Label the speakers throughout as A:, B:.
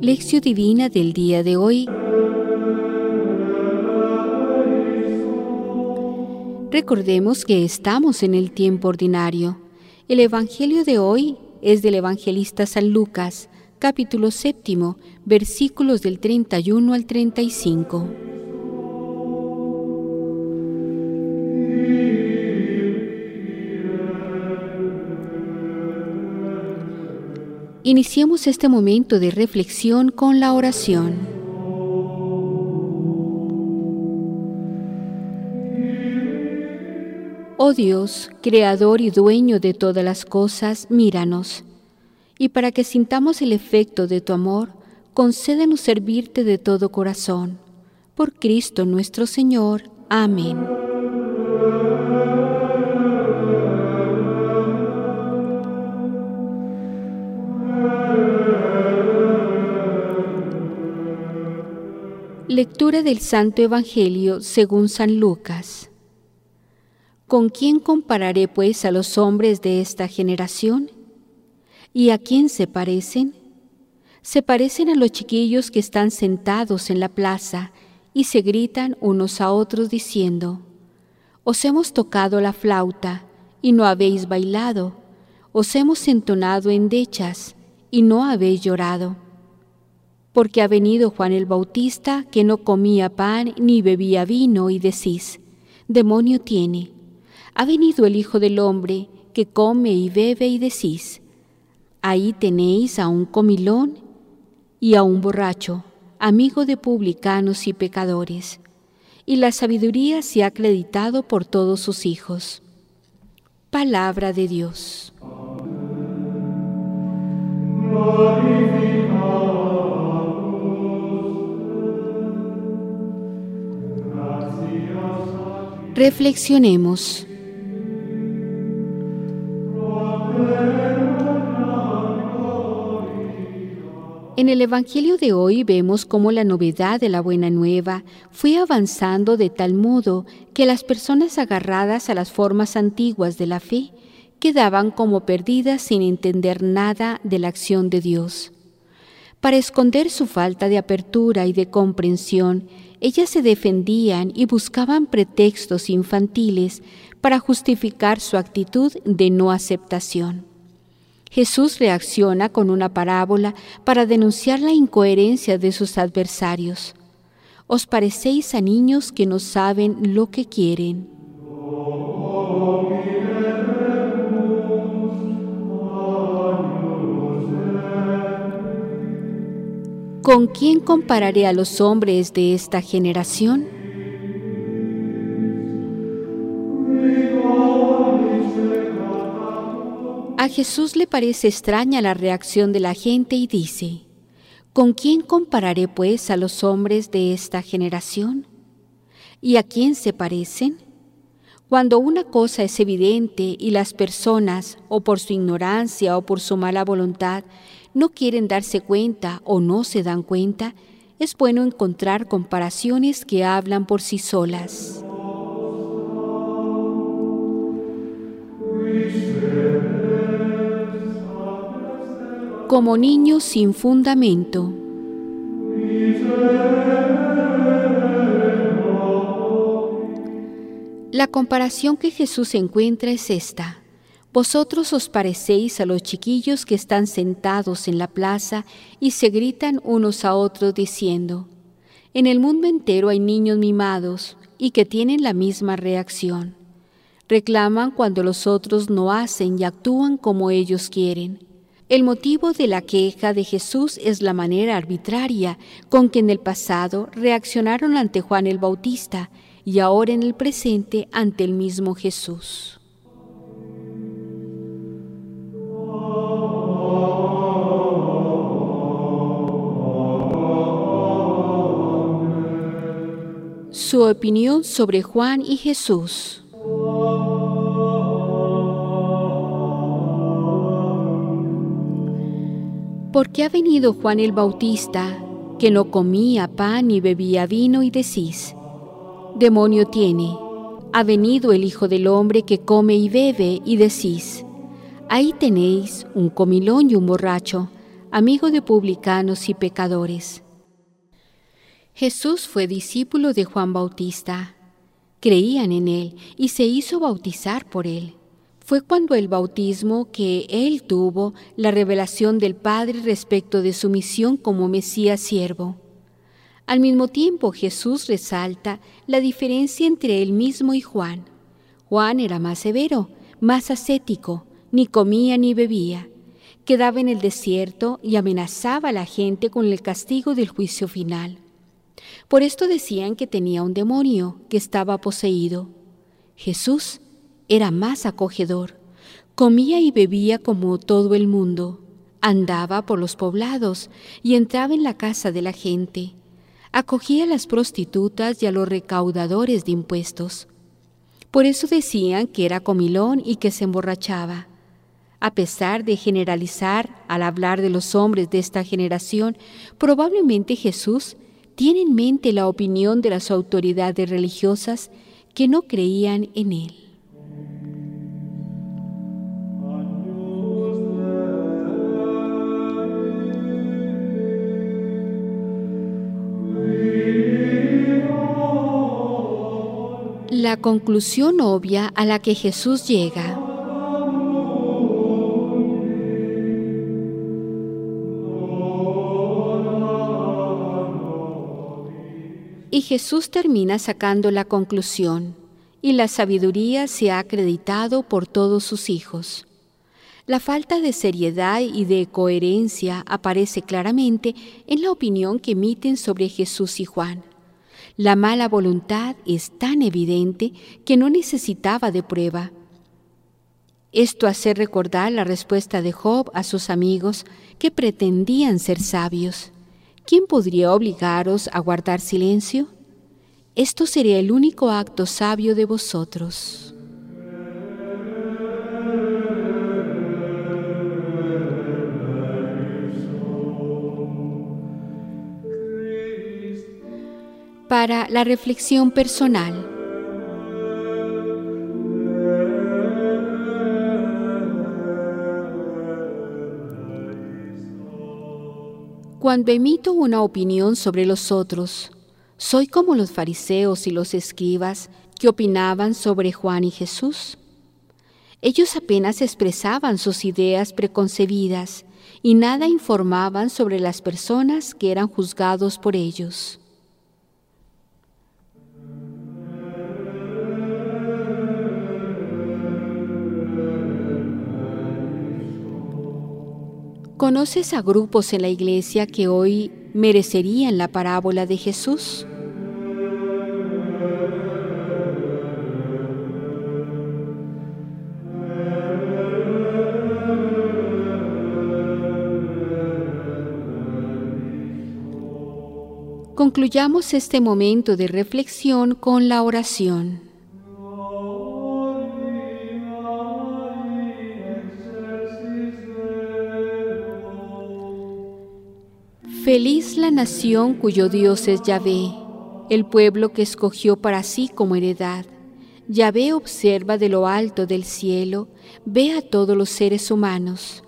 A: Lección Divina del día de hoy. Recordemos que estamos en el tiempo ordinario. El Evangelio de hoy es del evangelista San Lucas, capítulo séptimo, versículos del 31 al 35. Iniciemos este momento de reflexión con la oración. Oh Dios, Creador y Dueño de todas las cosas, míranos, y para que sintamos el efecto de tu amor, concédenos servirte de todo corazón. Por Cristo nuestro Señor. Amén. Lectura del Santo Evangelio según San Lucas. ¿Con quién compararé pues a los hombres de esta generación? ¿Y a quién se parecen? Se parecen a los chiquillos que están sentados en la plaza y se gritan unos a otros diciendo, Os hemos tocado la flauta y no habéis bailado, os hemos entonado endechas y no habéis llorado porque ha venido Juan el Bautista que no comía pan ni bebía vino y decís, demonio tiene. Ha venido el Hijo del Hombre que come y bebe y decís, ahí tenéis a un comilón y a un borracho, amigo de publicanos y pecadores, y la sabiduría se ha acreditado por todos sus hijos. Palabra de Dios. Reflexionemos. En el Evangelio de hoy vemos cómo la novedad de la buena nueva fue avanzando de tal modo que las personas agarradas a las formas antiguas de la fe quedaban como perdidas sin entender nada de la acción de Dios. Para esconder su falta de apertura y de comprensión, ellas se defendían y buscaban pretextos infantiles para justificar su actitud de no aceptación. Jesús reacciona con una parábola para denunciar la incoherencia de sus adversarios. Os parecéis a niños que no saben lo que quieren. ¿Con quién compararé a los hombres de esta generación? A Jesús le parece extraña la reacción de la gente y dice, ¿con quién compararé pues a los hombres de esta generación? ¿Y a quién se parecen? Cuando una cosa es evidente y las personas, o por su ignorancia o por su mala voluntad, no quieren darse cuenta o no se dan cuenta, es bueno encontrar comparaciones que hablan por sí solas. Como niños sin fundamento. La comparación que Jesús encuentra es esta. Vosotros os parecéis a los chiquillos que están sentados en la plaza y se gritan unos a otros diciendo, en el mundo entero hay niños mimados y que tienen la misma reacción. Reclaman cuando los otros no hacen y actúan como ellos quieren. El motivo de la queja de Jesús es la manera arbitraria con que en el pasado reaccionaron ante Juan el Bautista y ahora en el presente ante el mismo Jesús. su opinión sobre Juan y Jesús. Porque ha venido Juan el Bautista, que no comía pan ni bebía vino, y decís, demonio tiene. Ha venido el Hijo del Hombre que come y bebe, y decís, ahí tenéis un comilón y un borracho, amigo de publicanos y pecadores. Jesús fue discípulo de Juan Bautista. Creían en él y se hizo bautizar por él. Fue cuando el bautismo que él tuvo la revelación del Padre respecto de su misión como Mesías siervo. Al mismo tiempo Jesús resalta la diferencia entre él mismo y Juan. Juan era más severo, más ascético, ni comía ni bebía. Quedaba en el desierto y amenazaba a la gente con el castigo del juicio final. Por esto decían que tenía un demonio, que estaba poseído. Jesús era más acogedor, comía y bebía como todo el mundo, andaba por los poblados y entraba en la casa de la gente, acogía a las prostitutas y a los recaudadores de impuestos. Por eso decían que era comilón y que se emborrachaba. A pesar de generalizar al hablar de los hombres de esta generación, probablemente Jesús tiene en mente la opinión de las autoridades religiosas que no creían en él. La conclusión obvia a la que Jesús llega Y Jesús termina sacando la conclusión, y la sabiduría se ha acreditado por todos sus hijos. La falta de seriedad y de coherencia aparece claramente en la opinión que emiten sobre Jesús y Juan. La mala voluntad es tan evidente que no necesitaba de prueba. Esto hace recordar la respuesta de Job a sus amigos que pretendían ser sabios. ¿quién podría obligaros a guardar silencio? Esto sería el único acto sabio de vosotros. Para la reflexión personal. Cuando emito una opinión sobre los otros, ¿soy como los fariseos y los escribas que opinaban sobre Juan y Jesús? Ellos apenas expresaban sus ideas preconcebidas y nada informaban sobre las personas que eran juzgados por ellos. ¿Conoces a grupos en la iglesia que hoy merecerían la parábola de Jesús? Concluyamos este momento de reflexión con la oración. Feliz la nación cuyo Dios es Yahvé, el pueblo que escogió para sí como heredad. Yahvé observa de lo alto del cielo, ve a todos los seres humanos.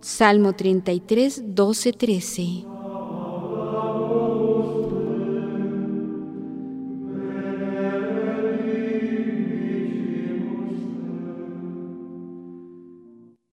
A: Salmo 33, 12, 13.